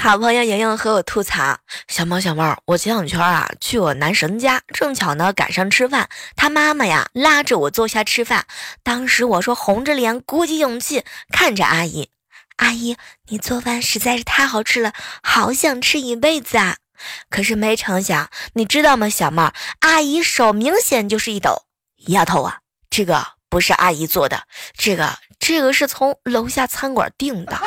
好朋友莹莹和我吐槽，小猫小猫，我前两圈啊，去我男神家，正巧呢，赶上吃饭。他妈妈呀，拉着我坐下吃饭。当时我说红着脸，鼓起勇气看着阿姨，阿姨，你做饭实在是太好吃了，好想吃一辈子啊。可是没成想，你知道吗？小猫，阿姨手明显就是一抖。丫头啊，这个不是阿姨做的，这个这个是从楼下餐馆订的。